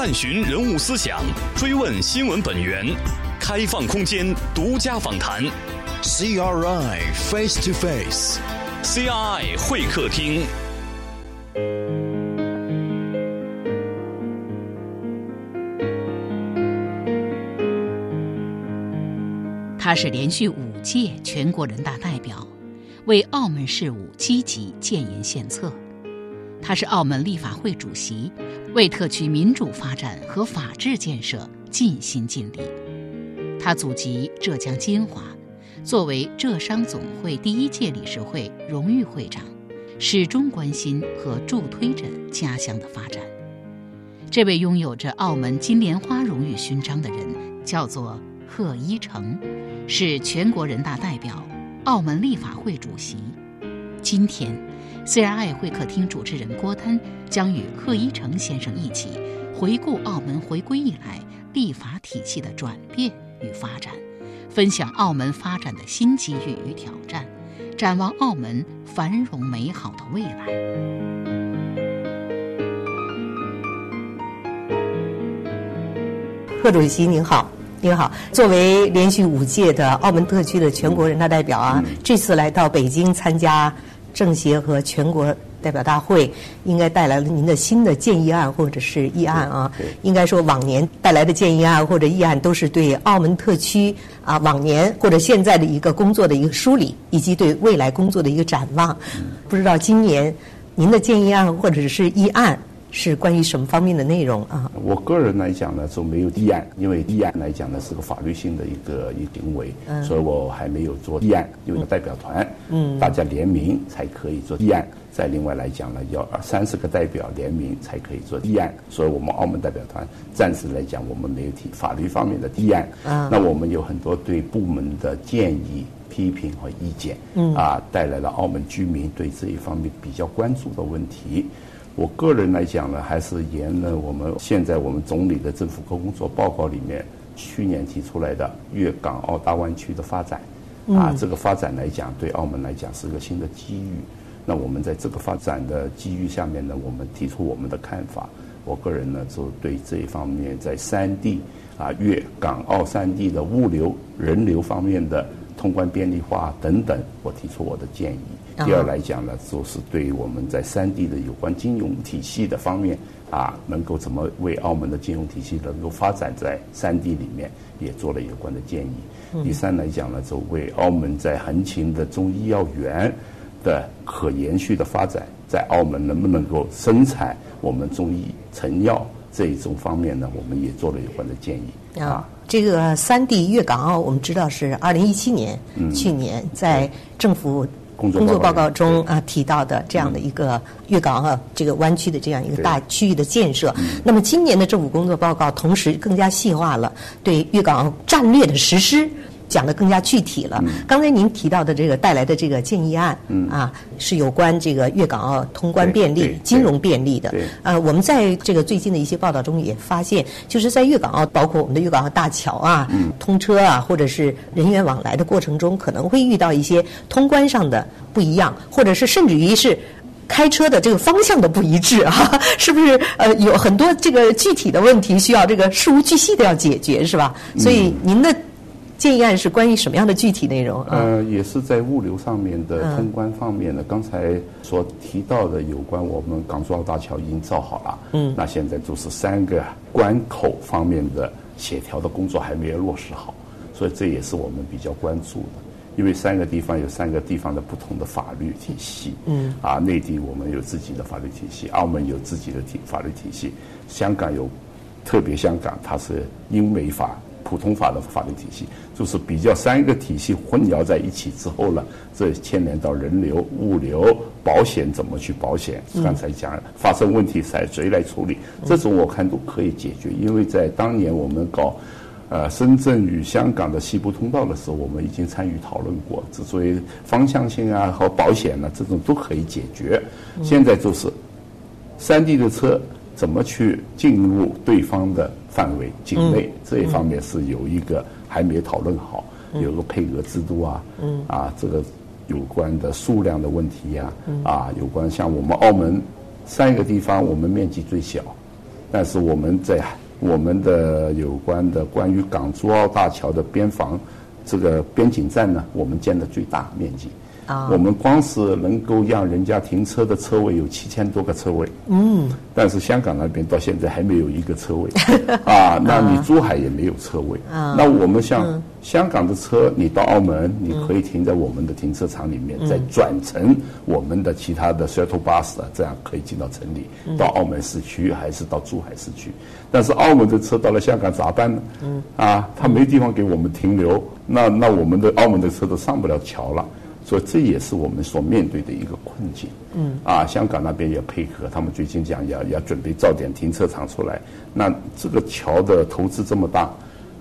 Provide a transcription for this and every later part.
探寻人物思想，追问新闻本源，开放空间，独家访谈。CRI Face to Face，CRI 会客厅。他是连续五届全国人大代表，为澳门事务积极建言献策。他是澳门立法会主席，为特区民主发展和法治建设尽心尽力。他祖籍浙江金华，作为浙商总会第一届理事会荣誉会长，始终关心和助推着家乡的发展。这位拥有着澳门金莲花荣誉勋章的人，叫做贺一诚。是全国人大代表、澳门立法会主席。今天，CRI 会客厅主持人郭丹将与贺一诚先生一起回顾澳门回归以来立法体系的转变与发展，分享澳门发展的新机遇与挑战，展望澳门繁荣美好的未来。贺主席您好。您好，作为连续五届的澳门特区的全国人大代表啊，这次来到北京参加政协和全国代表大会，应该带来了您的新的建议案或者是议案啊。应该说，往年带来的建议案或者议案都是对澳门特区啊往年或者现在的一个工作的一个梳理，以及对未来工作的一个展望。不知道今年您的建议案或者是议案。是关于什么方面的内容啊？我个人来讲呢，就没有立案，因为立案来讲呢是个法律性的一个一行为，所以我还没有做立案，因为代表团，嗯，大家联名才可以做立案。再另外来讲呢，要三十个代表联名才可以做立案，所以我们澳门代表团暂时来讲，我们没有提法律方面的立案。啊，那我们有很多对部门的建议、批评和意见，嗯，啊，带来了澳门居民对这一方面比较关注的问题。我个人来讲呢，还是沿了我们现在我们总理的政府工作报告里面去年提出来的粤港澳大湾区的发展，啊，这个发展来讲对澳门来讲是个新的机遇。那我们在这个发展的机遇下面呢，我们提出我们的看法。我个人呢，就对这一方面在三地啊粤港澳三地的物流人流方面的通关便利化等等，我提出我的建议。第二来讲呢，就是对于我们在三地的有关金融体系的方面啊，能够怎么为澳门的金融体系能够发展在三地里面，也做了有关的建议。第三来讲呢，就为澳门在横琴的中医药园的可延续的发展，在澳门能不能够生产我们中医成药这一种方面呢，我们也做了有关的建议。啊，这个三地粤港澳，我们知道是二零一七年，去年在政府。工作报告中啊提到的这样的一个粤港澳这个湾区的这样一个大区域的建设，那么今年的政府工作报告同时更加细化了对粤港澳战略的实施。讲的更加具体了。刚才您提到的这个带来的这个建议案，啊，是有关这个粤港澳通关便利、金融便利的。呃，我们在这个最近的一些报道中也发现，就是在粤港澳，包括我们的粤港澳大桥啊，通车啊，或者是人员往来的过程中，可能会遇到一些通关上的不一样，或者是甚至于是开车的这个方向的不一致啊，是不是？呃，有很多这个具体的问题需要这个事无巨细的要解决，是吧？所以您的。建议案是关于什么样的具体内容？呃，也是在物流上面的通关方面的。刚才所提到的有关我们港珠澳大桥已经造好了，嗯，那现在就是三个关口方面的协调的工作还没有落实好，所以这也是我们比较关注的。因为三个地方有三个地方的不同的法律体系，嗯，啊，内地我们有自己的法律体系，澳门有自己的体法律体系，香港有，特别香港它是英美法。普通法的法律体系，就是比较三个体系混淆在一起之后呢，这牵连到人流、物流、保险怎么去保险？刚才讲了发生问题谁谁来处理？这种我看都可以解决，因为在当年我们搞呃深圳与香港的西部通道的时候，我们已经参与讨论过，之所以方向性啊和保险呢，这种都可以解决。现在就是三地的车怎么去进入对方的？范围境内这一方面是有一个还没讨论好，有个配额制度啊，啊，这个有关的数量的问题呀，啊，有关像我们澳门三个地方，我们面积最小，但是我们在我们的有关的关于港珠澳大桥的边防这个边境站呢，我们建的最大面积。我们光是能够让人家停车的车位有七千多个车位，嗯，但是香港那边到现在还没有一个车位，啊，那你珠海也没有车位，那我们像香港的车，你到澳门你可以停在我们的停车场里面，再转乘我们的其他的 shuttle bus 啊，这样可以进到城里，到澳门市区还是到珠海市区，但是澳门的车到了香港咋办呢？嗯，啊，他没地方给我们停留，那那我们的澳门的车都上不了桥了。所以这也是我们所面对的一个困境。嗯，啊，香港那边也配合，他们最近讲要要准备造点停车场出来。那这个桥的投资这么大，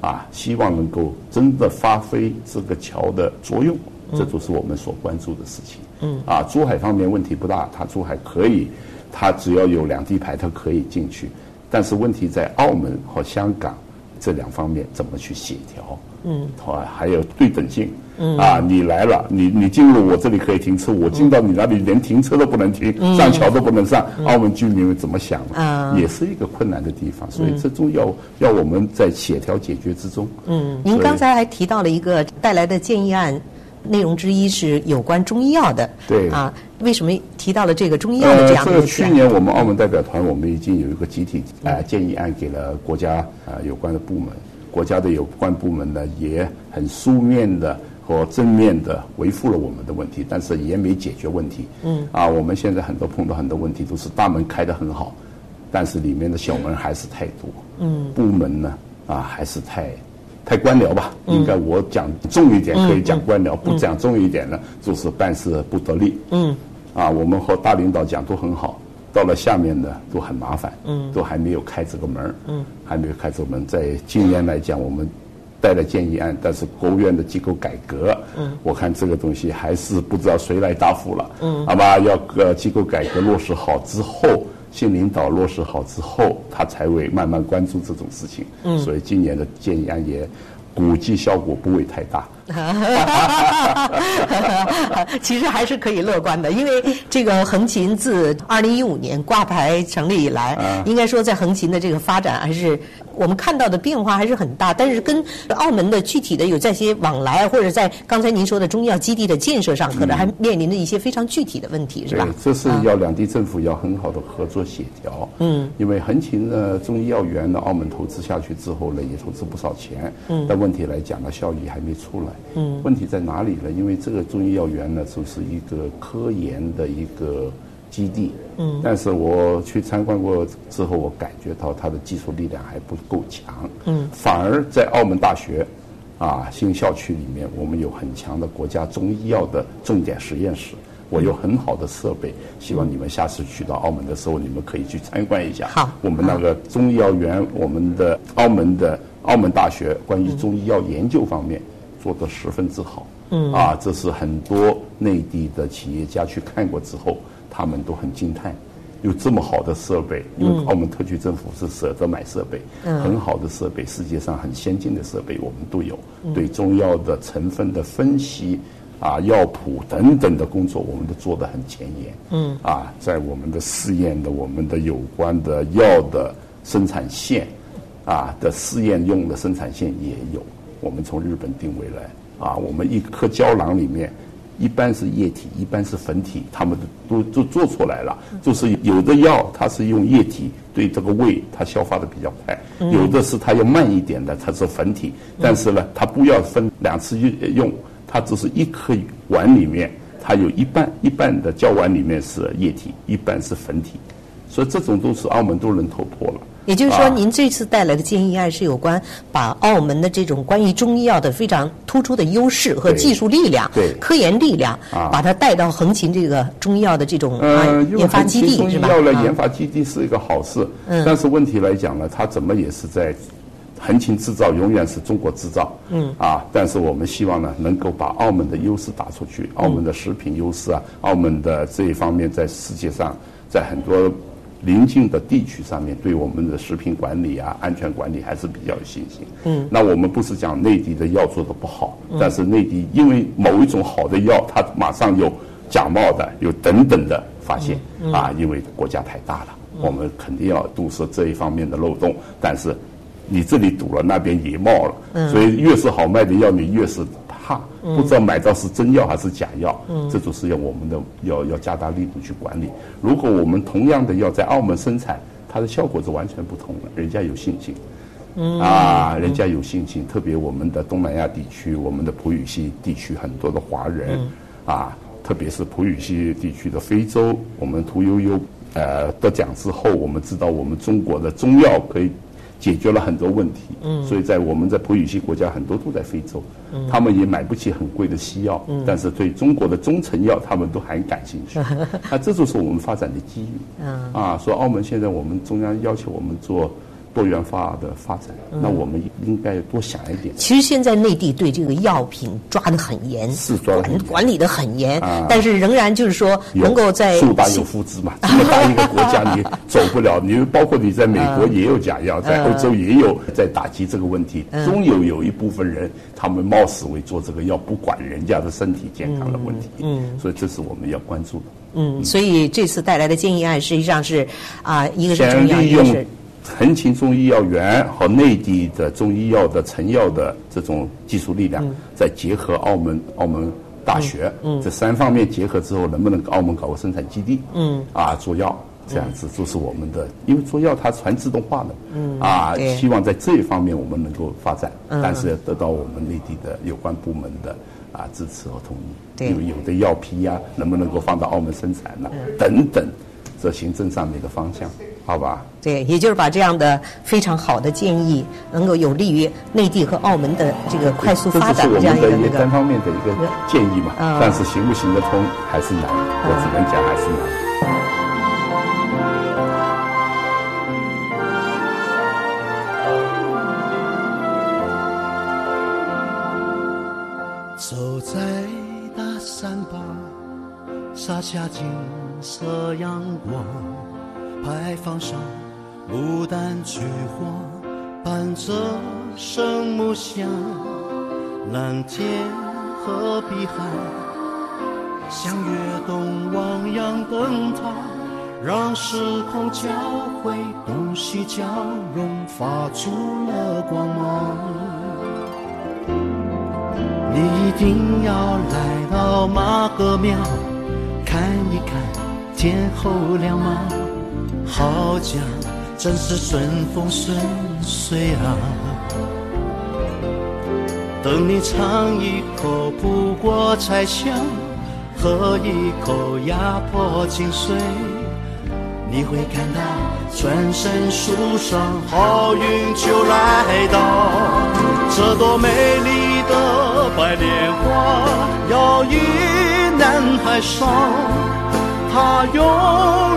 啊，希望能够真的发挥这个桥的作用，这都是我们所关注的事情。嗯，啊，珠海方面问题不大，它珠海可以，它只要有两地牌，它可以进去。但是问题在澳门和香港这两方面怎么去协调？嗯，好，还有对等性。啊，你来了，你你进入我这里可以停车，我进到你那里连停车都不能停，上桥都不能上，澳门居民怎么想？啊，也是一个困难的地方，所以这种要要我们在协调解决之中。嗯，您刚才还提到了一个带来的建议案，内容之一是有关中医药的。对啊，为什么提到了这个中医药的这样的？这个去年我们澳门代表团，我们已经有一个集体啊建议案给了国家啊有关的部门，国家的有关部门呢也很书面的。和正面的维护了我们的问题，但是也没解决问题。嗯，啊，我们现在很多碰到很多问题，都是大门开得很好，但是里面的小门还是太多。嗯，部门呢，啊，还是太，太官僚吧？应该我讲重一点可以讲官僚，不讲重一点呢，就是办事不得力。嗯，啊，我们和大领导讲都很好，到了下面呢都很麻烦。嗯，都还没有开这个门。嗯，还没有开这个门，在今年来讲，我们。带了建议案，但是国务院的机构改革，嗯，我看这个东西还是不知道谁来答复了，嗯，好吧，要个机构改革落实好之后，新领导落实好之后，他才会慢慢关注这种事情，嗯，所以今年的建议案也估计效果不会太大。其实还是可以乐观的，因为这个横琴自二零一五年挂牌成立以来，应该说在横琴的这个发展还是我们看到的变化还是很大。但是跟澳门的具体的有在些往来，或者在刚才您说的中药基地的建设上，可能还面临着一些非常具体的问题，是吧？这是要两地政府要很好的合作协调。嗯，因为横琴的中医药园呢，澳门投资下去之后呢，也投资不少钱。嗯，但问题来讲呢，效益还没出来。嗯，问题在哪里呢？因为这个中医药园呢，就是一个科研的一个基地。嗯，但是我去参观过之后，我感觉到它的技术力量还不够强。嗯，反而在澳门大学，啊新校区里面，我们有很强的国家中医药的重点实验室，我有很好的设备。希望你们下次去到澳门的时候，你们可以去参观一下。好，我们那个中医药园，我们的澳门的澳门大学关于中医药研究方面。做得十分之好，嗯。啊，这是很多内地的企业家去看过之后，他们都很惊叹，有这么好的设备，因为澳门特区政府是舍得买设备，嗯，很好的设备，世界上很先进的设备我们都有，对中药的成分的分析啊，药谱等等的工作，我们都做得很前沿，嗯。啊，在我们的试验的我们的有关的药的生产线啊的试验用的生产线也有。我们从日本定位来啊，我们一颗胶囊里面，一般是液体，一般是粉体，他们都都做出来了。就是有的药它是用液体，对这个胃它消化的比较快；有的是它要慢一点的，它是粉体。但是呢，它不要分两次用用，它只是一颗碗里面，它有一半一半的胶碗里面是液体，一半是粉体，所以这种都是澳门都能突破了。也就是说，您这次带来的建议案是有关把澳门的这种关于中医药的非常突出的优势和技术力量、科研力量，把它带到横琴这个中医药的这种研发基地，是吧？中医药的研发基地是一个好事，但是问题来讲呢，它怎么也是在横琴制造，永远是中国制造。嗯啊，但是我们希望呢，能够把澳门的优势打出去，澳门的食品优势啊，澳门的这一方面在世界上，在很多。邻近的地区上面对我们的食品管理啊、安全管理还是比较有信心。嗯，那我们不是讲内地的药做的不好，但是内地因为某一种好的药，它马上有假冒的、有等等的发现啊，因为国家太大了。我们肯定要堵塞这一方面的漏洞。但是，你这里堵了，那边也冒了，所以越是好卖的药，你越是怕，不知道买到是真药还是假药。这种是要我们的要要加大力度去管理。如果我们同样的药在澳门生产，它的效果是完全不同的，人家有信心。啊，人家有信心，特别我们的东南亚地区，我们的普语系地区很多的华人，啊，特别是普语系地区的非洲，我们屠呦呦呃得奖之后，我们知道我们中国的中药可以解决了很多问题，所以在我们在普语系国家很多都在非洲，他们也买不起很贵的西药，但是对中国的中成药他们都很感兴趣，那这就是我们发展的机遇，啊，说澳门现在我们中央要求我们做。多元化的发展，那我们应该多想一点。其实现在内地对这个药品抓得很严，是抓管管理的很严，但是仍然就是说能够在树大有枯枝嘛，这么大一个国家你走不了。你包括你在美国也有假药，在欧洲也有在打击这个问题，终有有一部分人他们冒死为做这个药，不管人家的身体健康的问题。嗯，所以这是我们要关注的。嗯，所以这次带来的建议案实际上是啊，一个是中药，一个是。横琴中医药园和内地的中医药的成药的这种技术力量，再结合澳门澳门大学，这三方面结合之后，能不能澳门搞个生产基地？嗯，啊，做药这样子就是我们的，因为做药它全自动化的，嗯，啊，希望在这一方面我们能够发展，但是要得到我们内地的有关部门的啊支持和同意。对，有有的药批呀，能不能够放到澳门生产呢？等等，这行政上面的方向。好吧，对，也就是把这样的非常好的建议，能够有利于内地和澳门的这个快速发展这样一个一个单方面的一个建议嘛。但是行不行得通还是难，我只能讲还是难。走在大山旁，洒下金色阳光。牌坊上，牡丹菊花伴着圣母香，蓝天和碧海像跃动汪洋灯塔，让时空交汇，东西交融，发出了光芒。你一定要来到马哥庙，看一看天后亮吗？好讲，真是顺风顺水啊！等你尝一口不过彩香，喝一口压迫精髓，你会感到全身舒爽，好运就来到。这朵美丽的白莲花，摇曳南海上。它拥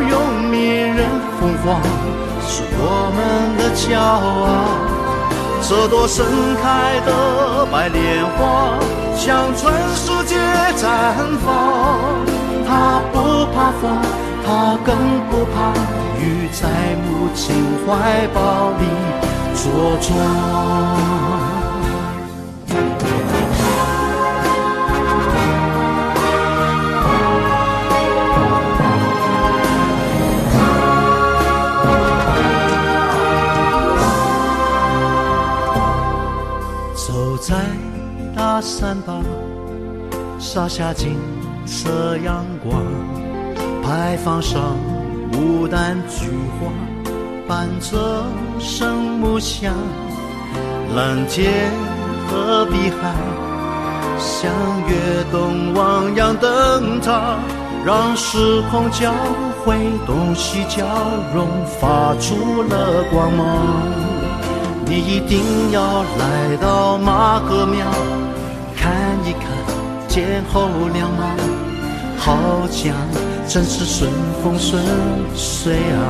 有迷人风华，是我们的骄傲。这朵盛开的白莲花，向全世界绽放。它不怕风，它更不怕雨，在母亲怀抱里茁壮。山吧，洒下金色阳光，牌坊上牡丹菊花伴着圣母香，蓝天和碧海像跃动汪洋灯塔，让时空交汇，东西交融，发出了光芒。你一定要来到马哥庙。你看见后亮吗？好像真是顺风顺水啊！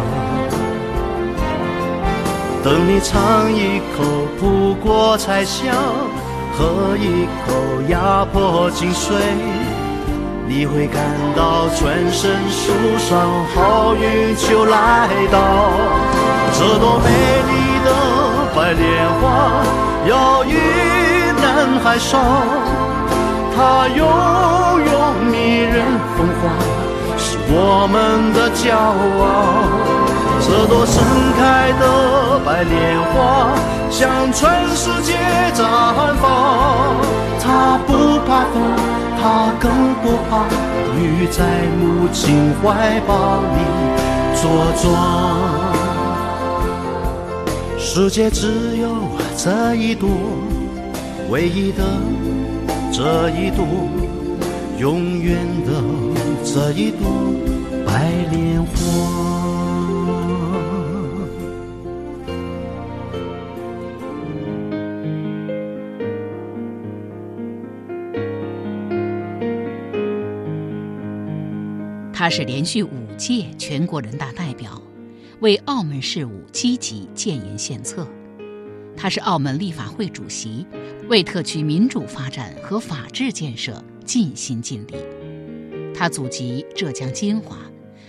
等你尝一口普国彩香，喝一口压迫精髓，你会感到全身舒爽，好运就来到。这朵美丽的白莲花，要与。南海上，它拥有迷人风华，是我们的骄傲。这朵盛开的白莲花向全世界绽放。它不怕风，它更不怕雨，在母亲怀抱里茁壮。世界只有这一朵，唯一的这一朵，永远的这一朵白莲花。他是连续五届全国人大代表，为澳门事务积极建言献策。他是澳门立法会主席，为特区民主发展和法治建设尽心尽力。他祖籍浙江金华，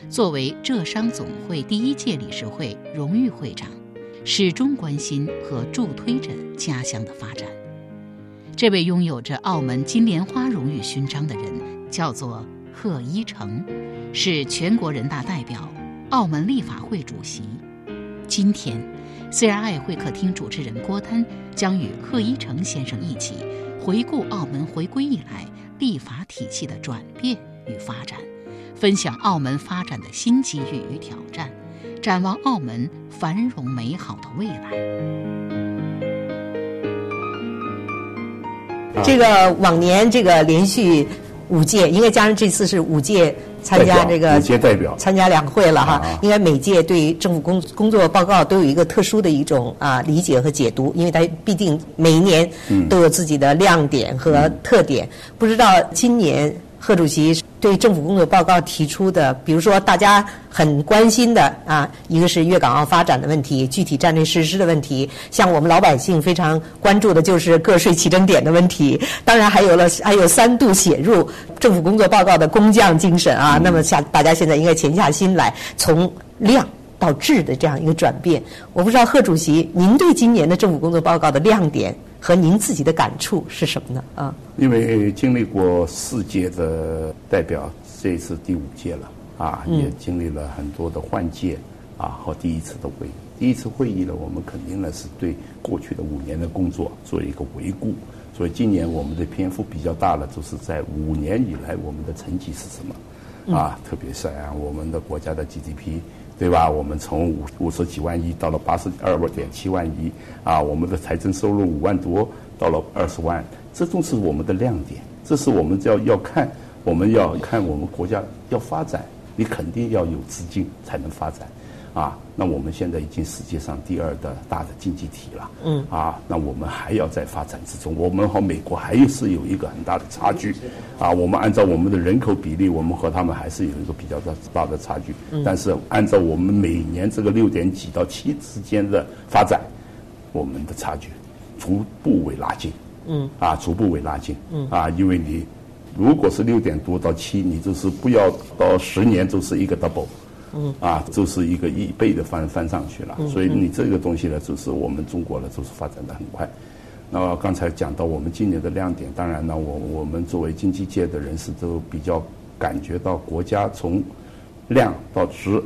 作为浙商总会第一届理事会荣誉会长，始终关心和助推着家乡的发展。这位拥有着澳门金莲花荣誉勋章的人，叫做贺一诚。是全国人大代表、澳门立法会主席。今天虽然爱会客厅主持人郭丹将与贺一诚先生一起回顾澳门回归以来立法体系的转变与发展，分享澳门发展的新机遇与挑战，展望澳门繁荣美好的未来。这个往年这个连续五届，应该加上这次是五届。参加这个代表参加两会了哈，应该每届对政府工工作报告都有一个特殊的一种啊理解和解读，因为它毕竟每一年都有自己的亮点和特点。不知道今年。贺主席对政府工作报告提出的，比如说大家很关心的啊，一个是粤港澳发展的问题，具体战略实施的问题，像我们老百姓非常关注的就是个税起征点的问题，当然还有了还有三度写入政府工作报告的工匠精神啊。那么下大家现在应该潜下心来，从量到质的这样一个转变。我不知道贺主席，您对今年的政府工作报告的亮点？和您自己的感触是什么呢？啊，因为经历过四届的代表，这一次第五届了啊，也经历了很多的换届啊和第一次的会议。第一次会议呢，我们肯定呢是对过去的五年的工作做一个回顾，所以今年我们的篇幅比较大了，就是在五年以来我们的成绩是什么啊？特别是啊，我们的国家的 GDP。对吧？我们从五五十几万亿到了八十二点七万亿，啊，我们的财政收入五万多到了二十万，这都是我们的亮点。这是我们要要看，我们要看我们国家要发展，你肯定要有资金才能发展。啊，那我们现在已经世界上第二的大的经济体了。嗯。啊，那我们还要在发展之中。我们和美国还是有一个很大的差距。啊，我们按照我们的人口比例，我们和他们还是有一个比较大大的差距。嗯。但是按照我们每年这个六点几到七之间的发展，我们的差距逐步为拉近。嗯。啊，逐步为拉近。嗯。啊，因为你如果是六点多到七，你就是不要到十年就是一个 double。嗯啊，就是一个一倍的翻翻上去了，所以你这个东西呢，就是我们中国呢，就是发展的很快。那刚才讲到我们今年的亮点，当然呢，我我们作为经济界的人士都比较感觉到国家从量到质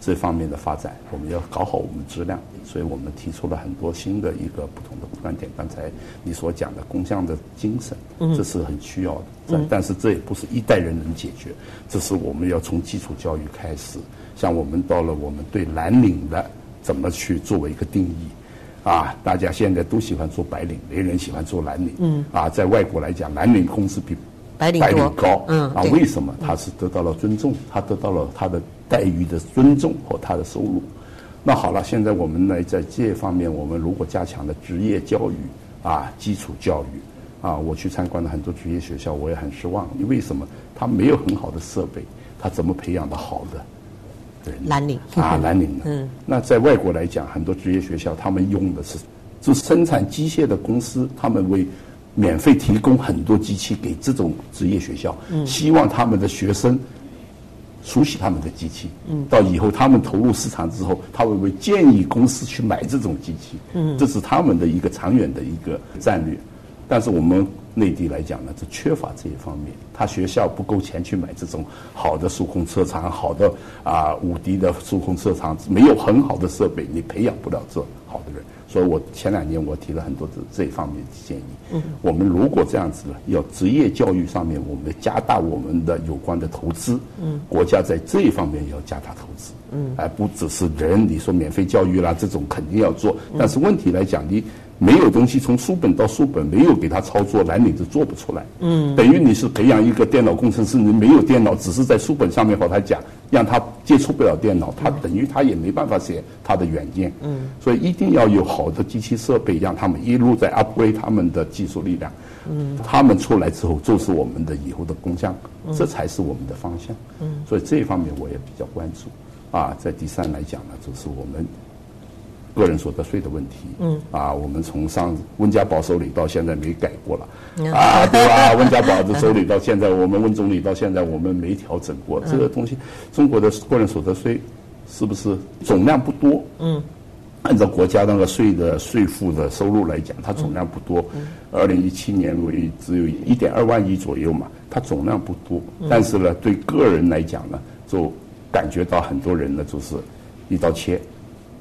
这方面的发展，我们要搞好我们质量，所以我们提出了很多新的一个不同的观点。刚才你所讲的工匠的精神，这是很需要的，但但是这也不是一代人能解决，这是我们要从基础教育开始。像我们到了，我们对蓝领的怎么去作为一个定义？啊，大家现在都喜欢做白领，没人喜欢做蓝领。嗯。啊，在外国来讲，蓝领工资比白领高。嗯。啊，为什么？他是得到了尊重，他得到了他的待遇的尊重和他的收入。那好了，现在我们呢，在这方面，我们如果加强了职业教育啊，基础教育啊，我去参观了很多职业学校，我也很失望。因为什么？他没有很好的设备，他怎么培养的好的？蓝领啊，蓝领的。嗯，那在外国来讲，很多职业学校他们用的是，就生产机械的公司，他们为免费提供很多机器给这种职业学校，希望他们的学生熟悉他们的机器。嗯，到以后他们投入市场之后，他会为建议公司去买这种机器。嗯，这是他们的一个长远的一个战略。但是我们内地来讲呢，就缺乏这一方面，他学校不够钱去买这种好的数控车厂，好的啊五 D 的数控车厂，没有很好的设备，你培养不了这好的人。所以我前两年我提了很多这这一方面的建议。嗯，我们如果这样子呢，要职业教育上面，我们加大我们的有关的投资。嗯，国家在这一方面要加大投资。嗯，而不只是人，你说免费教育啦，这种肯定要做。但是问题来讲，你没有东西从书本到书本，没有给他操作，蓝领就做不出来。嗯，等于你是培养一个电脑工程师，你没有电脑，只是在书本上面和他讲，让他接触不了电脑，他等于他也没办法写他的软件。嗯，所以一定要有好的机器设备，让他们一路在 upgrade 他们的技术力量。嗯，他们出来之后就是我们的以后的工匠，这才是我们的方向。嗯，所以这一方面我也比较关注。啊，在第三来讲呢，就是我们个人所得税的问题。嗯。啊，我们从上温家宝手里到现在没改过了。啊，对吧？温家宝的手里到现在，我们温总理到现在我们没调整过这个东西。中国的个人所得税是不是总量不多？嗯。按照国家那个税的税负的收入来讲，它总量不多。嗯。二零一七年为只有一点二万亿左右嘛，它总量不多。嗯。但是呢，对个人来讲呢，就感觉到很多人呢，就是一刀切，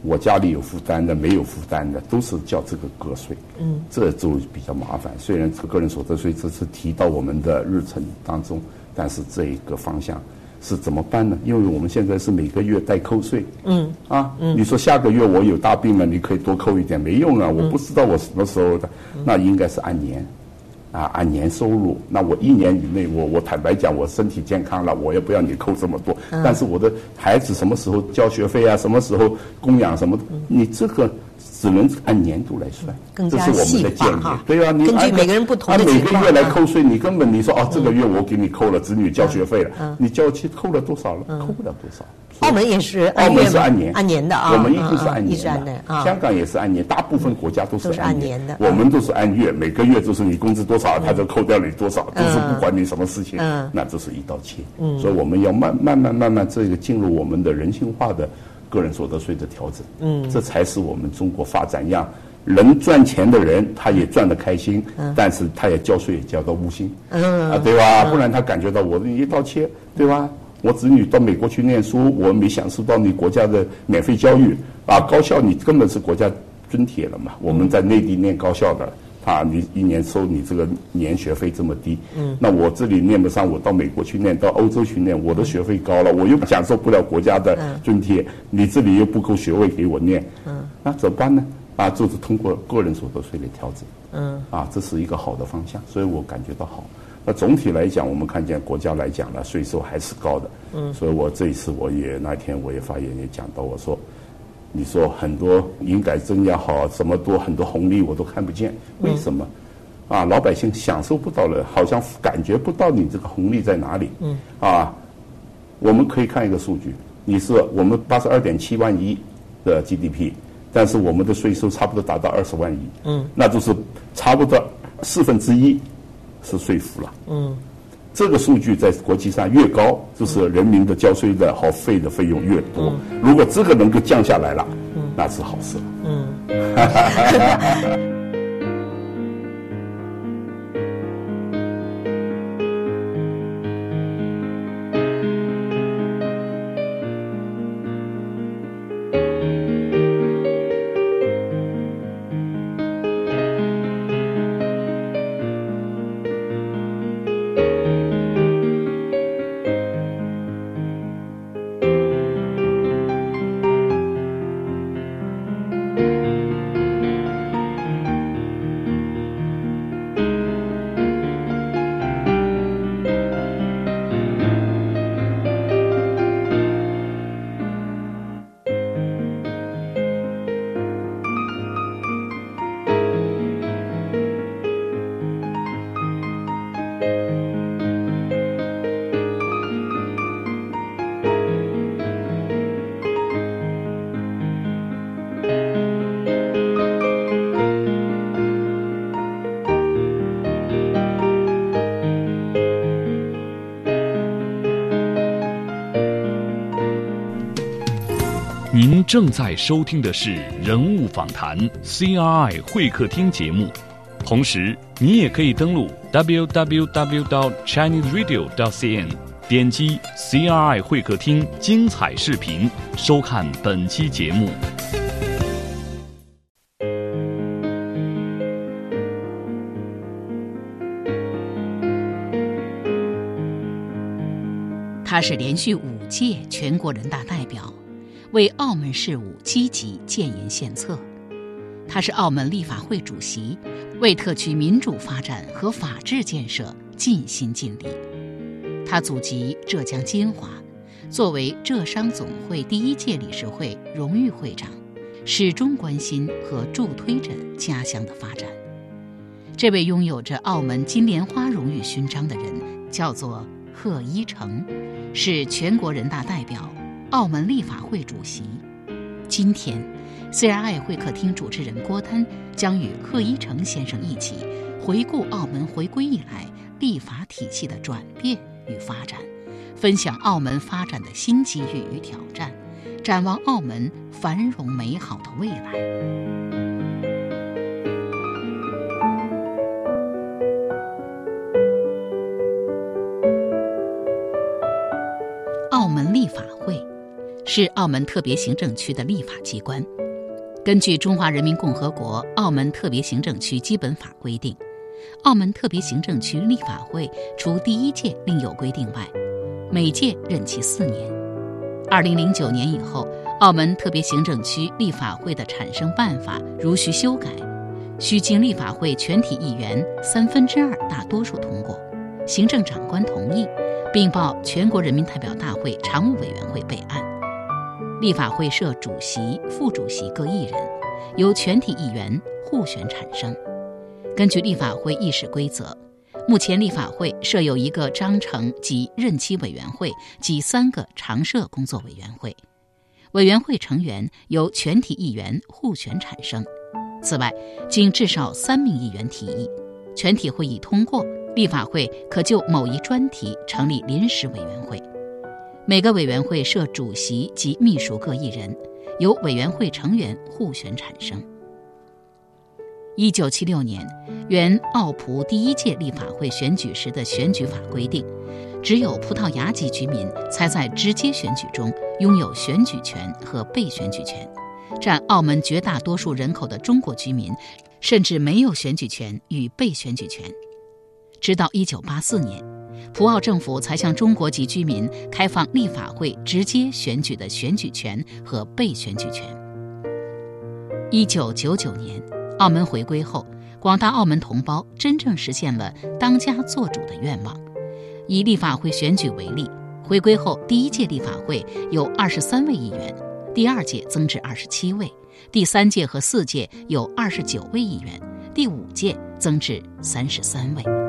我家里有负担的，没有负担的，都是交这个个税，嗯，这就比较麻烦。虽然这个个人所得税这次提到我们的日程当中，但是这一个方向是怎么办呢？因为我们现在是每个月代扣税，嗯，啊，你说下个月我有大病了，你可以多扣一点，没用啊，我不知道我什么时候的，那应该是按年。啊，按年收入，那我一年以内，我我坦白讲，我身体健康了，我也不要你扣这么多。但是我的孩子什么时候交学费啊？什么时候供养什么？你这个只能按年度来算，这是我们的建议。对啊，你根据每个人不同的每个月来扣税，你根本你说哦，这个月我给你扣了子女交学费了，你交期扣了多少了？扣不了多少。澳门也是，澳门是按年，按年的啊。我们一直是按年的，香港也是按年，大部分国家都是按年的。我们都是按月，每个月就是你工资多少，他就扣掉你多少，就是不管你什么事情，那这是一刀切。所以我们要慢慢慢慢慢这个进入我们的人性化的个人所得税的调整，嗯，这才是我们中国发展样能赚钱的人他也赚得开心，但是他也交税也交到无心，嗯啊对吧？不然他感觉到我一刀切，对吧？我子女到美国去念书，我没享受到你国家的免费教育啊！高校你根本是国家津贴了嘛？我们在内地念高校的，啊，你一年收你这个年学费这么低，嗯，那我这里念不上，我到美国去念，到欧洲去念，我的学费高了，我又享受不了国家的津贴，你这里又不够学位给我念，嗯，那怎么办呢？啊，就是通过个人所得税来调整，嗯，啊，这是一个好的方向，所以我感觉到好。那总体来讲，我们看见国家来讲呢，税收还是高的。嗯。所以我这一次我也那天我也发言也讲到，我说，你说很多营改增也好，什么多很多红利我都看不见，为什么？啊，老百姓享受不到了，好像感觉不到你这个红利在哪里。嗯。啊，我们可以看一个数据，你是我们八十二点七万亿的 GDP，但是我们的税收差不多达到二十万亿。嗯。那就是差不多四分之一。是税负了，嗯，这个数据在国际上越高，就是人民的交税的和费的费用越多。如果这个能够降下来了，嗯，那是好事了，嗯。正在收听的是人物访谈 CRI 会客厅节目，同时，你也可以登录 www.chineseradio.cn，点击 CRI 会客厅精彩视频，收看本期节目。他是连续五届全国人大代表，为澳门事务积极建言献策。他是澳门立法会主席。为特区民主发展和法治建设尽心尽力。他祖籍浙江金华，作为浙商总会第一届理事会荣誉会长，始终关心和助推着家乡的发展。这位拥有着澳门金莲花荣誉勋章的人，叫做贺一诚，是全国人大代表、澳门立法会主席。今天。CRI 会客厅主持人郭丹将与贺一诚先生一起回顾澳门回归以来立法体系的转变与发展，分享澳门发展的新机遇与挑战，展望澳门繁荣美好的未来。澳门立法会是澳门特别行政区的立法机关。根据《中华人民共和国澳门特别行政区基本法》规定，澳门特别行政区立法会除第一届另有规定外，每届任期四年。二零零九年以后，澳门特别行政区立法会的产生办法如需修改，需经立法会全体议员三分之二大多数通过，行政长官同意，并报全国人民代表大会常务委员会备案。立法会设主席、副主席各一人，由全体议员互选产生。根据立法会议事规则，目前立法会设有一个章程及任期委员会及三个常设工作委员会。委员会成员由全体议员互选产生。此外，经至少三名议员提议，全体会议通过，立法会可就某一专题成立临时委员会。每个委员会设主席及秘书各一人，由委员会成员互选产生。一九七六年，原澳葡第一届立法会选举时的选举法规定，只有葡萄牙籍居民才在直接选举中拥有选举权和被选举权，占澳门绝大多数人口的中国居民，甚至没有选举权与被选举权。直到一九八四年。葡澳政府才向中国籍居民开放立法会直接选举的选举权和被选举权。一九九九年，澳门回归后，广大澳门同胞真正实现了当家作主的愿望。以立法会选举为例，回归后第一届立法会有二十三位议员，第二届增至二十七位，第三届和四届有二十九位议员，第五届增至三十三位。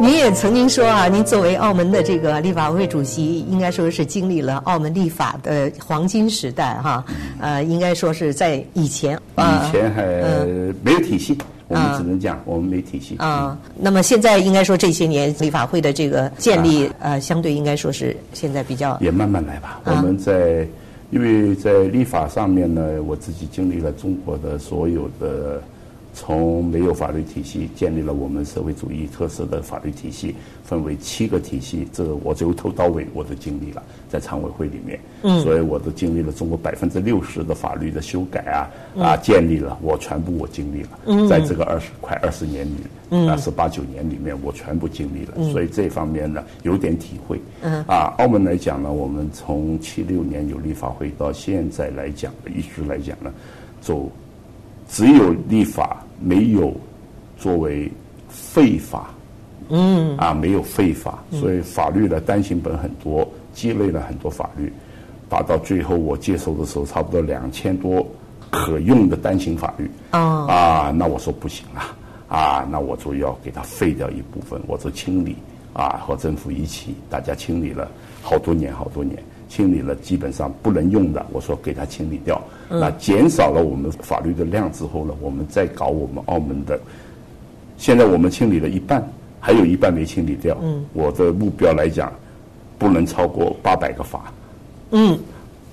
您也曾经说啊，您作为澳门的这个立法会主席，应该说是经历了澳门立法的黄金时代哈。呃，应该说是在以前，以前还没有体系，我们只能讲我们没体系。啊，那么现在应该说这些年立法会的这个建立，呃，相对应该说是现在比较也慢慢来吧。我们在因为在立法上面呢，我自己经历了中国的所有的。从没有法律体系建立了我们社会主义特色的法律体系，分为七个体系，这个我从头到尾我都经历了，在常委会里面，嗯，所以我都经历了中国百分之六十的法律的修改啊啊建立了，我全部我经历了，嗯，在这个二十快二十年里，嗯，啊十八九年里面我全部经历了，所以这方面呢有点体会，嗯，啊，澳门来讲呢，我们从七六年有立法会到现在来讲，一直来讲呢，走。只有立法没有作为废法，嗯，啊，没有废法，所以法律的单行本很多，积累了很多法律，达到最后我接手的时候，差不多两千多可用的单行法律，啊，啊，那我说不行了，啊，那我就要给它废掉一部分，我就清理，啊，和政府一起，大家清理了好多年，好多年。清理了基本上不能用的，我说给它清理掉。那减少了我们法律的量之后呢，我们再搞我们澳门的。现在我们清理了一半，还有一半没清理掉。我的目标来讲，不能超过八百个法。嗯，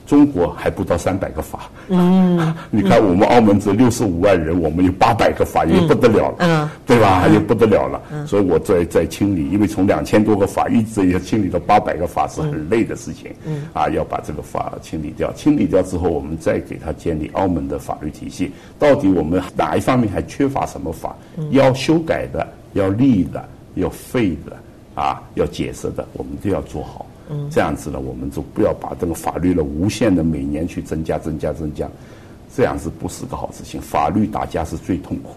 中国还不到三百个法，嗯，你看我们澳门只六十五万人，我们有八百个法，也不得了了，嗯，对吧？也不得了了，所以我在在清理，因为从两千多个法一直要清理到八百个法是很累的事情，嗯，啊，要把这个法清理掉，清理掉之后，我们再给他建立澳门的法律体系。到底我们哪一方面还缺乏什么法？要修改的，要立的，要废的，啊，要解释的，我们都要做好。这样子呢，我们就不要把这个法律呢无限的每年去增加、增加、增加，这样子不是个好事情。法律打架是最痛苦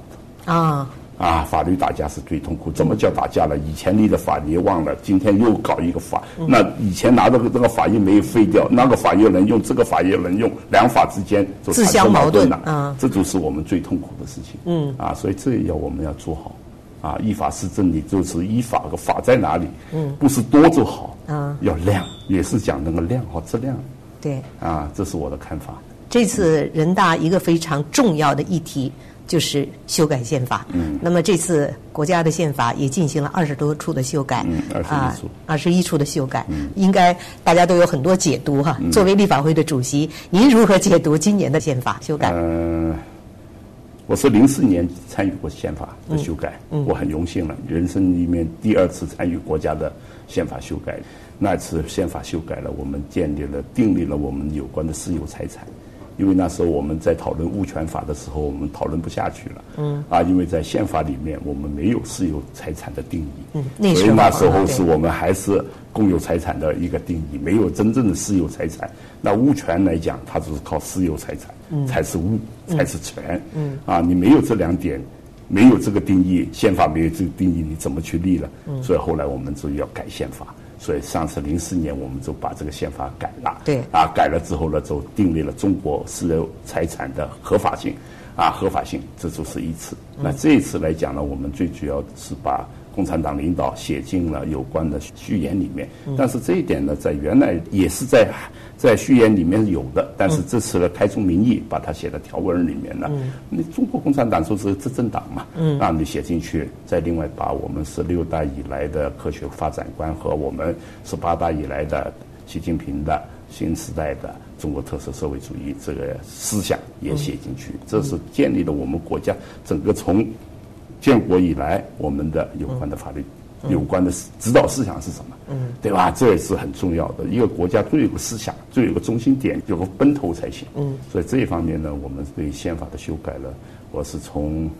的啊啊！法律打架是最痛苦。怎么叫打架了？以前立的法你忘了，今天又搞一个法。那以前拿这个这个法又没有废掉，那个法又能用，这个法又能用，两法之间就自相矛盾了啊！这就是我们最痛苦的事情。嗯啊，所以这要我们要做好。啊，依法施政，你就是依法个法在哪里？嗯，不是多就好，啊，要量，也是讲那个量和质量。对，啊，这是我的看法。这次人大一个非常重要的议题就是修改宪法。嗯，那么这次国家的宪法也进行了二十多处的修改。嗯，二十一处，二十一处的修改，嗯，应该大家都有很多解读哈。作为立法会的主席，您如何解读今年的宪法修改？嗯。我是零四年参与过宪法的修改，我很荣幸了，人生里面第二次参与国家的宪法修改。那次宪法修改了，我们建立了、订立了我们有关的私有财产。因为那时候我们在讨论物权法的时候，我们讨论不下去了。嗯。啊，因为在宪法里面我们没有私有财产的定义。嗯。所以那时候是我们还是共有财产的一个定义，没有真正的私有财产。那物权来讲，它只是靠私有财产，才是物，才是权。嗯。啊，你没有这两点，没有这个定义，宪法没有这个定义，你怎么去立了？嗯。所以后来我们就要改宪法。所以上次零四年我们就把这个宪法改了，对，啊，改了之后呢，就订立了中国私有财产的合法性，啊，合法性，这就是一次。那这一次来讲呢，我们最主要是把。共产党领导写进了有关的序言里面，但是这一点呢，在原来也是在在序言里面有的，但是这次呢，开宗明义把它写在条文里面了。那中国共产党说是执政党嘛，让你写进去，再另外把我们十六大以来的科学发展观和我们十八大以来的习近平的新时代的中国特色社会主义这个思想也写进去，这是建立了我们国家整个从。建国以来，我们的有关的法律、有关的指导思想是什么？嗯，对吧？这也是很重要的。一个国家都有个思想，都有个中心点，有个奔头才行。嗯，所以这一方面呢，我们对宪法的修改呢，我是从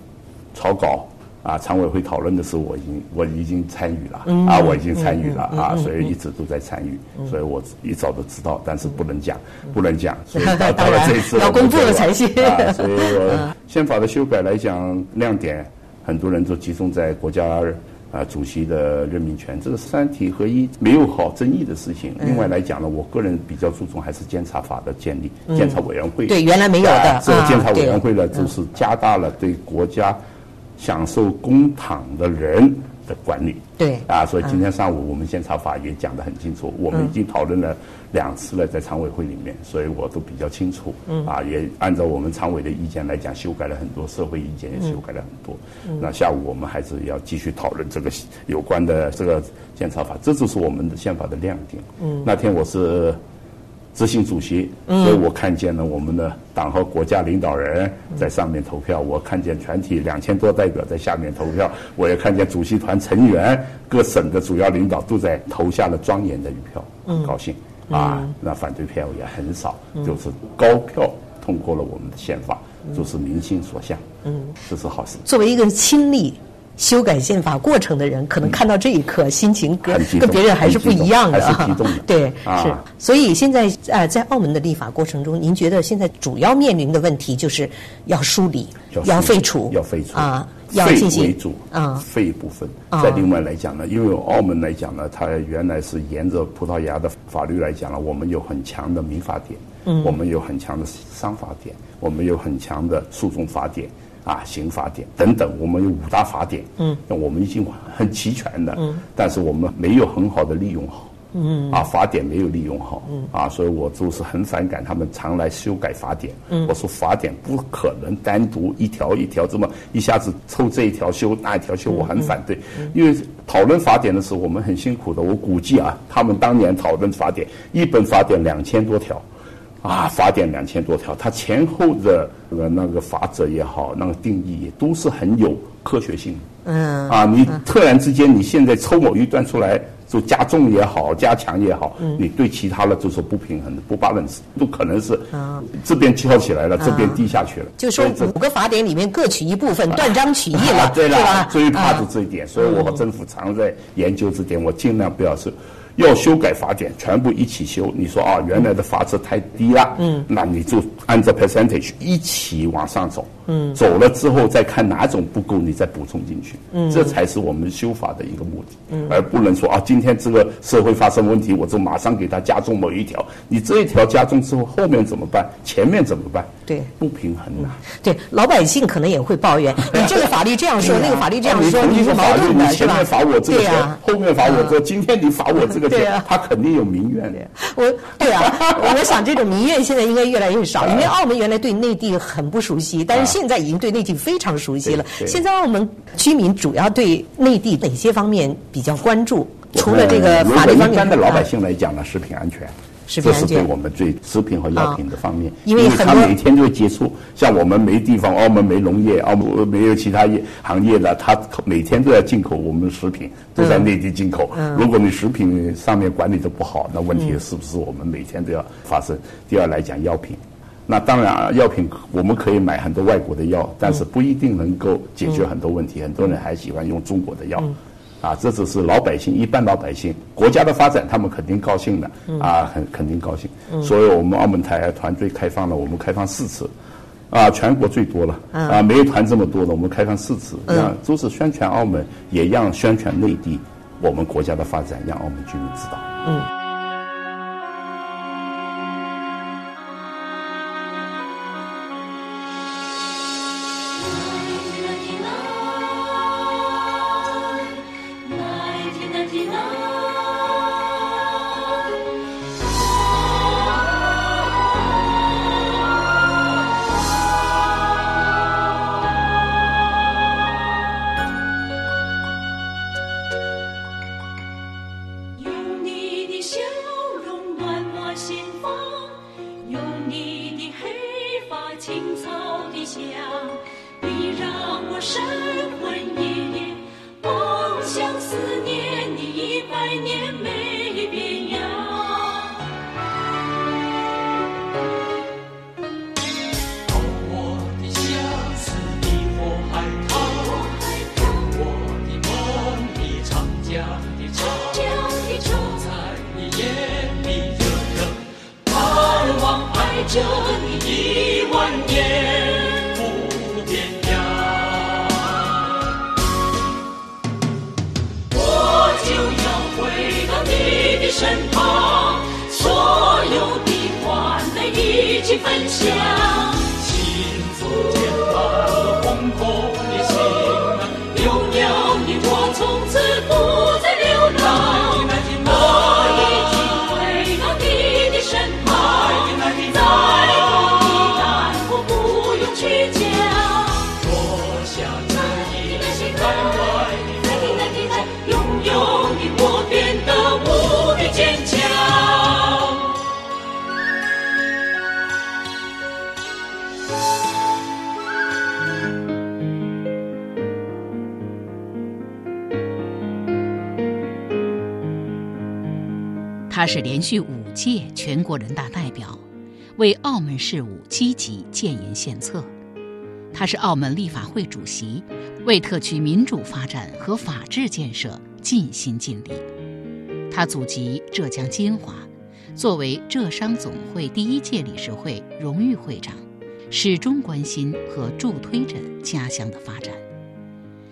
草稿啊，常委会讨论的时候，我已经我已经参与了啊，我已经参与了啊，所以一直都在参与，所以我一早都知道，但是不能讲，不能讲，所以 到到了这一次要公布了才行。所以 宪法的修改来讲，亮点。很多人都集中在国家啊主席的任命权，这个三体合一没有好争议的事情。另外来讲呢，我个人比较注重还是监察法的建立，监察委员会。对，原来没有的。这个监察委员会呢，就是加大了对国家享受公帑的人。的管理对啊，所以今天上午我们监察法也讲得很清楚，我们已经讨论了两次了，在常委会里面，所以我都比较清楚。嗯啊，也按照我们常委的意见来讲，修改了很多，社会意见也修改了很多。那下午我们还是要继续讨论这个有关的这个监察法，这就是我们的宪法的亮点。嗯，那天我是。执行主席，所以我看见了我们的党和国家领导人在上面投票，我看见全体两千多代表在下面投票，我也看见主席团成员、各省的主要领导都在投下了庄严的一票，高兴啊！那反对票也很少，就是高票通过了我们的宪法，就是民心所向，嗯，这是好事。作为一个亲历。修改宪法过程的人，可能看到这一刻，心情跟跟别人还是不一样的哈。对，是。所以现在呃，在澳门的立法过程中，您觉得现在主要面临的问题就是要梳理、要废除、要废除啊，要进行为主啊，废部分。再另外来讲呢，因为澳门来讲呢，它原来是沿着葡萄牙的法律来讲呢，我们有很强的民法典，嗯，我们有很强的商法典，我们有很强的诉讼法典。啊，刑法典等等，我们有五大法典，嗯，那我们已经很齐全的，嗯，但是我们没有很好的利用好，嗯，啊，法典没有利用好，嗯，啊，所以我就是很反感他们常来修改法典，嗯，我说法典不可能单独一条一条这么一下子抽这一条修那一条修，我很反对，因为讨论法典的时候我们很辛苦的，我估计啊，他们当年讨论法典，一本法典两千多条。啊，法典两千多条，它前后的呃那个法则也好，那个定义也都是很有科学性。嗯，啊，你突然之间你现在抽某一段出来，就加重也好，加强也好，你对其他的就是不平衡的、不 balance，都可能是这边翘起来了，这边低下去了。就说五个法典里面各取一部分，断章取义了，对了，最怕的这一点，所以我和政府常在研究这点，我尽量不要是。要修改法典，全部一起修。你说啊，原来的法则太低了，嗯，那你就按照 percentage 一起往上走，嗯，走了之后再看哪种不够，你再补充进去，嗯，这才是我们修法的一个目的，嗯，而不能说啊，今天这个社会发生问题，我就马上给他加重某一条。你这一条加重之后，后面怎么办？前面怎么办？对，不平衡呐。对，老百姓可能也会抱怨，你 这个法律这样说，那个法律这样说，你是矛盾的，是吧？前面罚我这个钱，后面罚我这，今天你罚我这个。对啊，他肯定有民怨的。我，对啊，我想这种民怨现在应该越来越少，因为澳门原来对内地很不熟悉，但是现在已经对内地非常熟悉了。现在澳门居民主要对内地哪些方面比较关注？除了这个法律方面，一般的老百姓来讲呢，食品安全。这是对我们对食品和药品的方面，因为他每天就会接触。像我们没地方，澳门没农业，澳门没有其他业行业的，他每天都要进口我们的食品，都在内地进口。如果你食品上面管理的不好，那问题是不是我们每天都要发生？第二来讲药品，那当然啊，药品我们可以买很多外国的药，但是不一定能够解决很多问题。很多人还喜欢用中国的药。啊，这只是老百姓，一般老百姓，国家的发展，他们肯定高兴的，啊，很肯定高兴。所以我们澳门台团队开放了，我们开放四次，啊，全国最多了，啊，没有团这么多的，我们开放四次，啊都是宣传澳门，也让宣传内地，我们国家的发展，让澳门居民知道。嗯。他是连续五届全国人大代表，为澳门事务积极建言献策。他是澳门立法会主席，为特区民主发展和法治建设尽心尽力。他祖籍浙江金华，作为浙商总会第一届理事会荣誉会长，始终关心和助推着家乡的发展。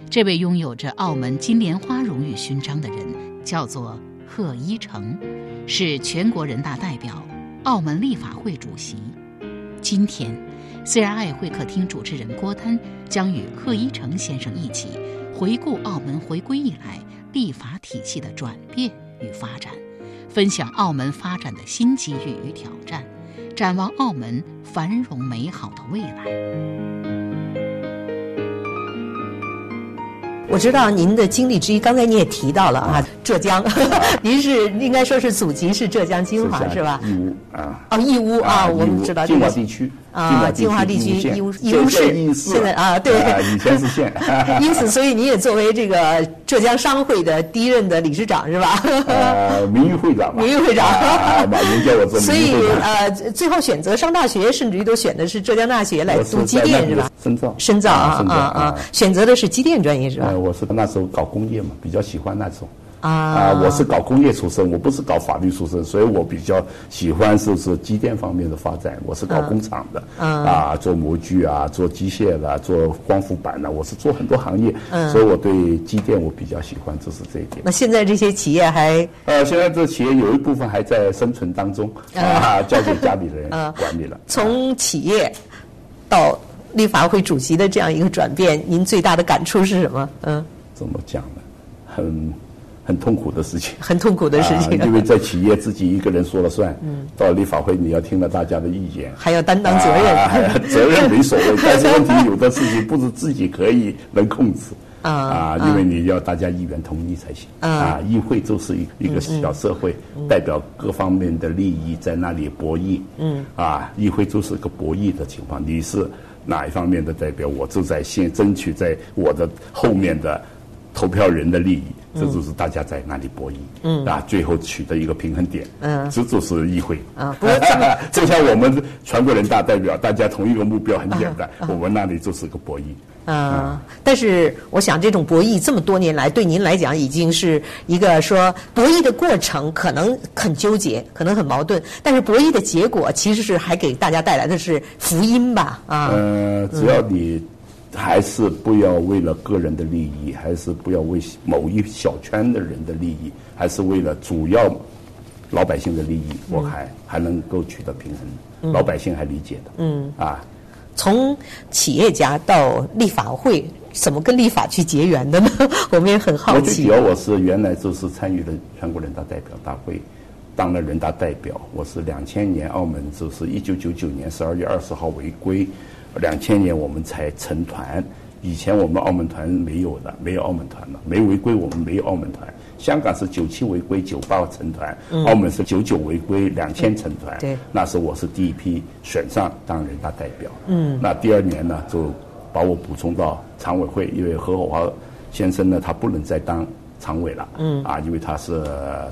这位拥有着澳门金莲花荣誉勋章的人，叫做贺一诚。是全国人大代表、澳门立法会主席。今天，CRI 会客厅主持人郭丹将与贺一诚先生一起回顾澳门回归以来立法体系的转变与发展，分享澳门发展的新机遇与挑战，展望澳门繁荣美好的未来。我知道您的经历之一，刚才你也提到了啊，浙江，您是应该说是祖籍是浙江金华是吧？义乌啊。哦，义乌啊，我们知道金华地区啊，金华地区义乌义乌市，现在啊，对，以前是县。因此，所以你也作为这个浙江商会的第一任的理事长是吧？呃，名誉会长。名誉会长。马云叫我做所以呃，最后选择上大学，甚至于都选的是浙江大学来读机电是吧？深造。深造啊啊啊！选择的是机电专业是吧？我是那时候搞工业嘛，比较喜欢那种啊啊！我是搞工业出身，我不是搞法律出身，所以我比较喜欢是是机电方面的发展。我是搞工厂的啊，做模具啊，做机械的，做光伏板的，我是做很多行业，所以我对机电我比较喜欢，就是这一点。那现在这些企业还呃，现在这企业有一部分还在生存当中啊，交给家里人 管理了。从企业到。立法会主席的这样一个转变，您最大的感触是什么？嗯，怎么讲呢？很很痛苦的事情。很痛苦的事情，因为在企业自己一个人说了算。嗯。到立法会你要听了大家的意见，还要担当责任。责任没所谓，但是问题有的事情不是自己可以能控制。啊。啊，因为你要大家议员同意才行。啊。议会就是一一个小社会，代表各方面的利益在那里博弈。嗯。啊，议会就是个博弈的情况，你是。哪一方面的代表，我就在先争取在我的后面的投票人的利益，这就是大家在那里博弈，嗯，啊，最后取得一个平衡点，嗯，这就是议会啊，不是，就像我们全国人大代表，大家同一个目标很简单，我们那里就是个博弈。啊！但是我想，这种博弈这么多年来，对您来讲已经是一个说博弈的过程，可能很纠结，可能很矛盾。但是博弈的结果，其实是还给大家带来的是福音吧？啊！呃，只要你还是不要为了个人的利益，还是不要为某一小圈的人的利益，还是为了主要老百姓的利益，我还还能够取得平衡，老百姓还理解的。嗯啊。从企业家到立法会，怎么跟立法去结缘的呢？我们也很好奇。主要我是原来就是参与了全国人大代表大会，当了人大代表。我是两千年澳门就是一九九九年十二月二十号违规，两千年我们才成团。以前我们澳门团没有的，没有澳门团的，没违规，我们没有澳门团。香港是九七违规，九八成团；澳门是九九违规，两千成团。对，那时我是第一批选上当人大代表。嗯，那第二年呢，就把我补充到常委会，因为何厚华先生呢，他不能再当常委了。嗯，啊，因为他是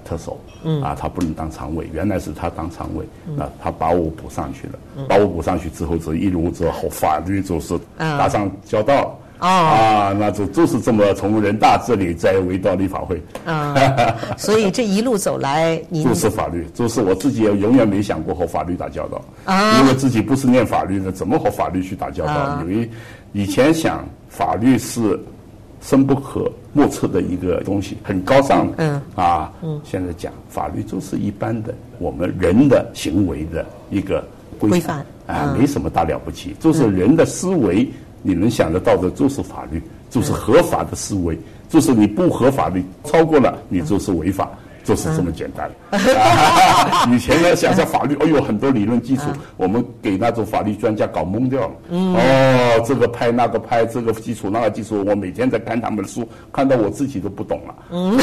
特首。嗯，啊，他不能当常委，原来是他当常委，那他把我补上去了。把我补上去之后，这一路之后法律就是打上交道。啊，那就就是这么从人大这里再回到立法会啊，所以这一路走来，你就是法律，就是我自己也永远没想过和法律打交道啊，因为自己不是念法律的，怎么和法律去打交道？因为以前想法律是深不可莫测的一个东西，很高尚的，嗯。啊，嗯，现在讲法律就是一般的我们人的行为的一个规范啊，没什么大了不起，就是人的思维。你能想得到的就是法律，就是合法的思维，就是你不合法的超过了，你就是违法，就是这么简单。以前呢，想想法律，哎呦，很多理论基础，我们给那种法律专家搞懵掉了。哦，这个拍那个拍，这个基础那个基础，我每天在看他们的书，看到我自己都不懂了。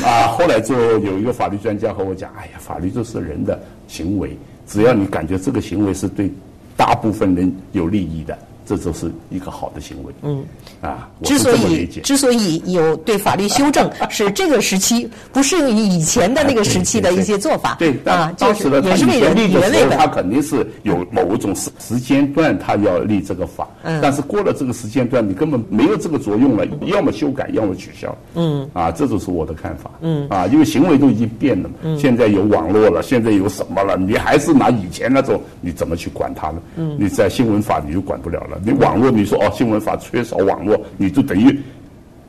啊，后来就有一个法律专家和我讲，哎呀，法律就是人的行为，只要你感觉这个行为是对大部分人有利益的。这就是一个好的行为。嗯，啊，之所以之所以有对法律修正，是这个时期不适用于以前的那个时期的一些做法。对，啊，当时的他以前立的时候，他肯定是有某种时时间段，他要立这个法。嗯。但是过了这个时间段，你根本没有这个作用了，要么修改，要么取消。嗯。啊，这就是我的看法。嗯。啊，因为行为都已经变了嘛。嗯。现在有网络了，现在有什么了？你还是拿以前那种，你怎么去管它呢？嗯。你在新闻法你就管不了了。你网络，你说哦，新闻法缺少网络，你就等于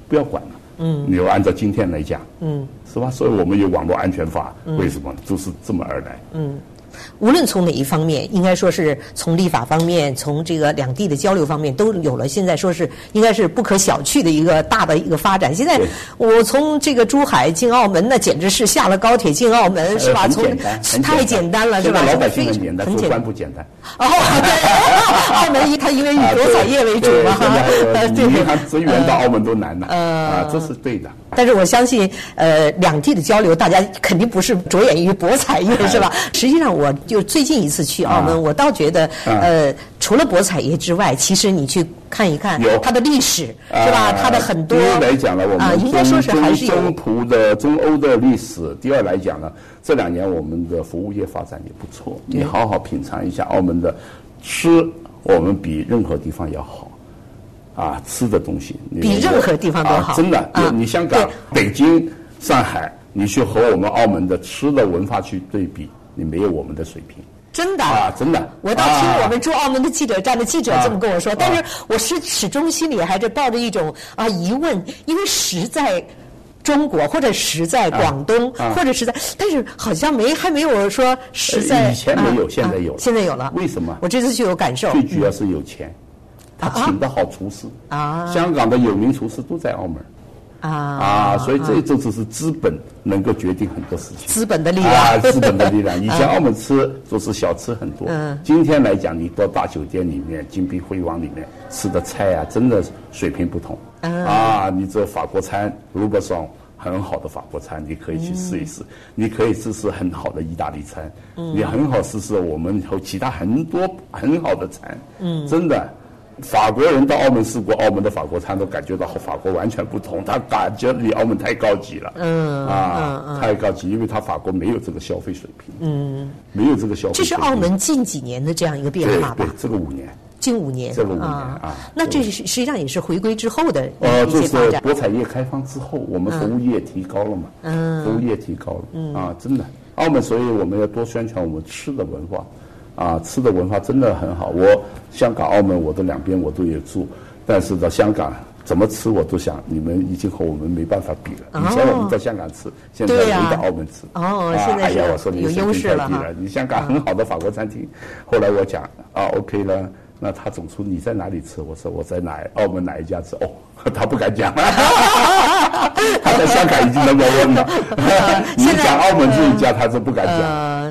不要管了。嗯，你要按照今天来讲，嗯，是吧？所以我们有网络安全法，为什么就是这么而来？嗯，无论从哪一方面，应该说是从立法方面，从这个两地的交流方面，都有了现在说是应该是不可小觑的一个大的一个发展。现在我从这个珠海进澳门，那简直是下了高铁进澳门，是吧？从太简单了，是吧？老百姓很简单，很简单不简单。哦，对，澳门以它因为以博彩业为主嘛，对，银行资源到澳门都难呐，啊，这是对的。但是我相信，呃，两地的交流，大家肯定不是着眼于博彩业，是吧？实际上，我就最近一次去澳门，我倒觉得，呃，除了博彩业之外，其实你去看一看它的历史，是吧？它的很多。第一来讲呢，我们中中中葡的中欧的历史；第二来讲呢，这两年我们的服务业发展也不错。你好好品尝一下澳门的吃，我们比任何地方要好。啊，吃的东西比任何地方都好，真的。你香港、北京、上海，你去和我们澳门的吃的文化去对比，你没有我们的水平。真的啊，真的。我倒听我们驻澳门的记者站的记者这么跟我说，但是我是始终心里还是抱着一种啊疑问，因为实在中国或者实在广东或者实在，但是好像没还没有说实在。以前没有，现在有。现在有了。为什么？我这次就有感受。最主要是有钱。他请的好厨师啊，香港的有名厨师都在澳门，啊。啊，所以这这就是资本能够决定很多事情。资本的力量。啊，资本的力量。以前澳门吃都是小吃很多，今天来讲，你到大酒店里面、金碧辉煌里面吃的菜啊，真的水平不同。啊，你这法国餐，如果说很好的法国餐，你可以去试一试；你可以试试很好的意大利餐，嗯。你很好试试我们和其他很多很好的餐。嗯，真的。法国人到澳门试过澳门的法国餐，都感觉到和法国完全不同。他感觉离澳门太高级了，嗯啊，太高级，因为他法国没有这个消费水平，嗯，没有这个消费。这是澳门近几年的这样一个变化吧？对，这个五年，近五年，这个五年啊。那这是实际上也是回归之后的呃，就是博彩业开放之后，我们服务业提高了嘛，嗯，服务业提高了，嗯啊，真的，澳门，所以我们要多宣传我们吃的文化。啊，吃的文化真的很好。我香港、澳门，我的两边我都有住，但是到香港怎么吃，我都想你们已经和我们没办法比了。以前我们在香港吃，现在回到澳门吃。哦，现在是有优势了你香港很好的法国餐厅，后来我讲啊，OK 了。那他总说你在哪里吃？我说我在哪澳门哪一家吃？哦，他不敢讲。他在香港已经那么问了。你讲澳门这一家，他是不敢讲。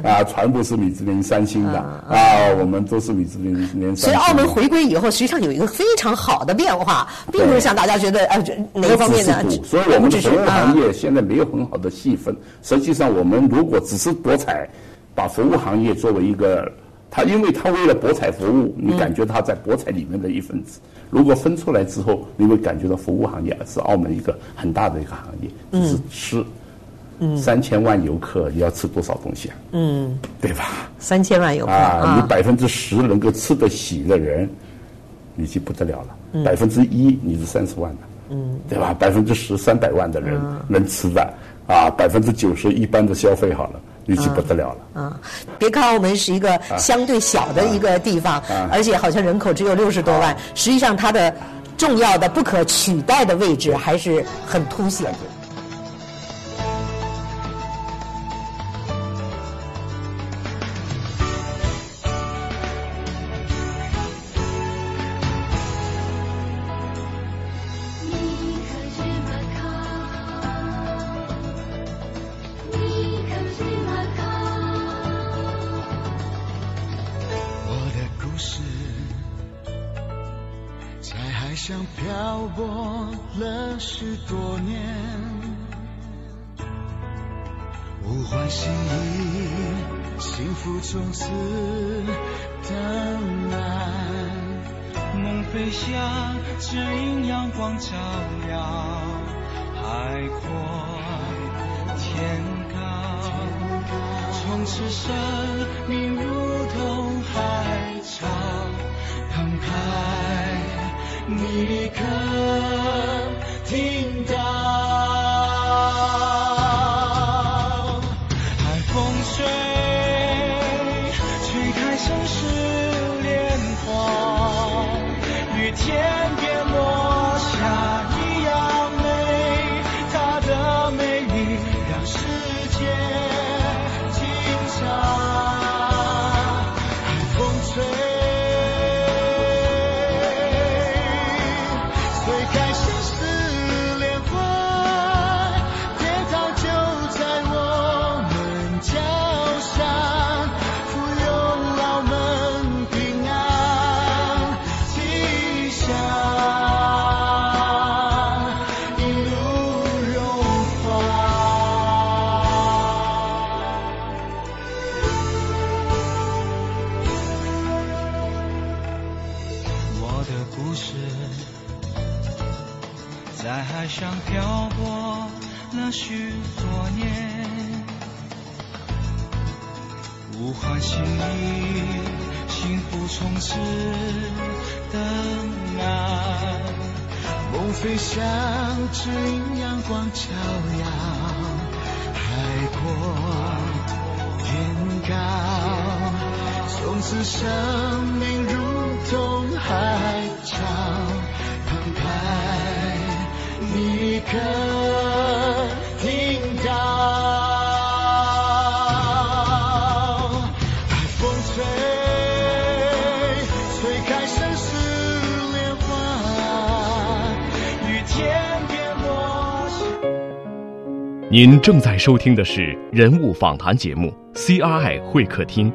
啊，全部是米芝林三星的啊，我们都是米芝林连三星。所以澳门回归以后，实际上有一个非常好的变化，并不是像大家觉得啊，哪一方面呢？所以我们的服务行业现在没有很好的细分。实际上，我们如果只是博彩，把服务行业作为一个。他因为他为了博彩服务，你感觉他在博彩里面的一份子。如果分出来之后，你会感觉到服务行业是澳门一个很大的一个行业，就是吃。嗯，三千万游客你要吃多少东西啊？嗯，对吧？三千万游客啊，你百分之十能够吃得起的人，你就不得了了。百分之一你是三十万的，嗯，对吧？百分之十三百万的人能吃的啊，百分之九十一般的消费好了。预期不得了了。啊，别看澳门是一个相对小的一个地方，而且好像人口只有六十多万，实际上它的重要的、不可取代的位置还是很凸显从此灿烂梦飞翔指引阳光照耀海阔天高。从此生命如同海潮澎湃你可听到。您正在收听的是人物访谈节目《CRI 会客厅》。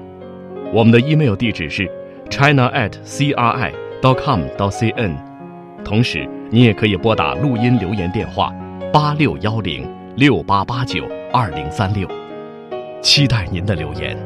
我们的 email 地址是 china at c r i dot com dot c n，同时你也可以拨打录音留言电话八六幺零六八八九二零三六，期待您的留言。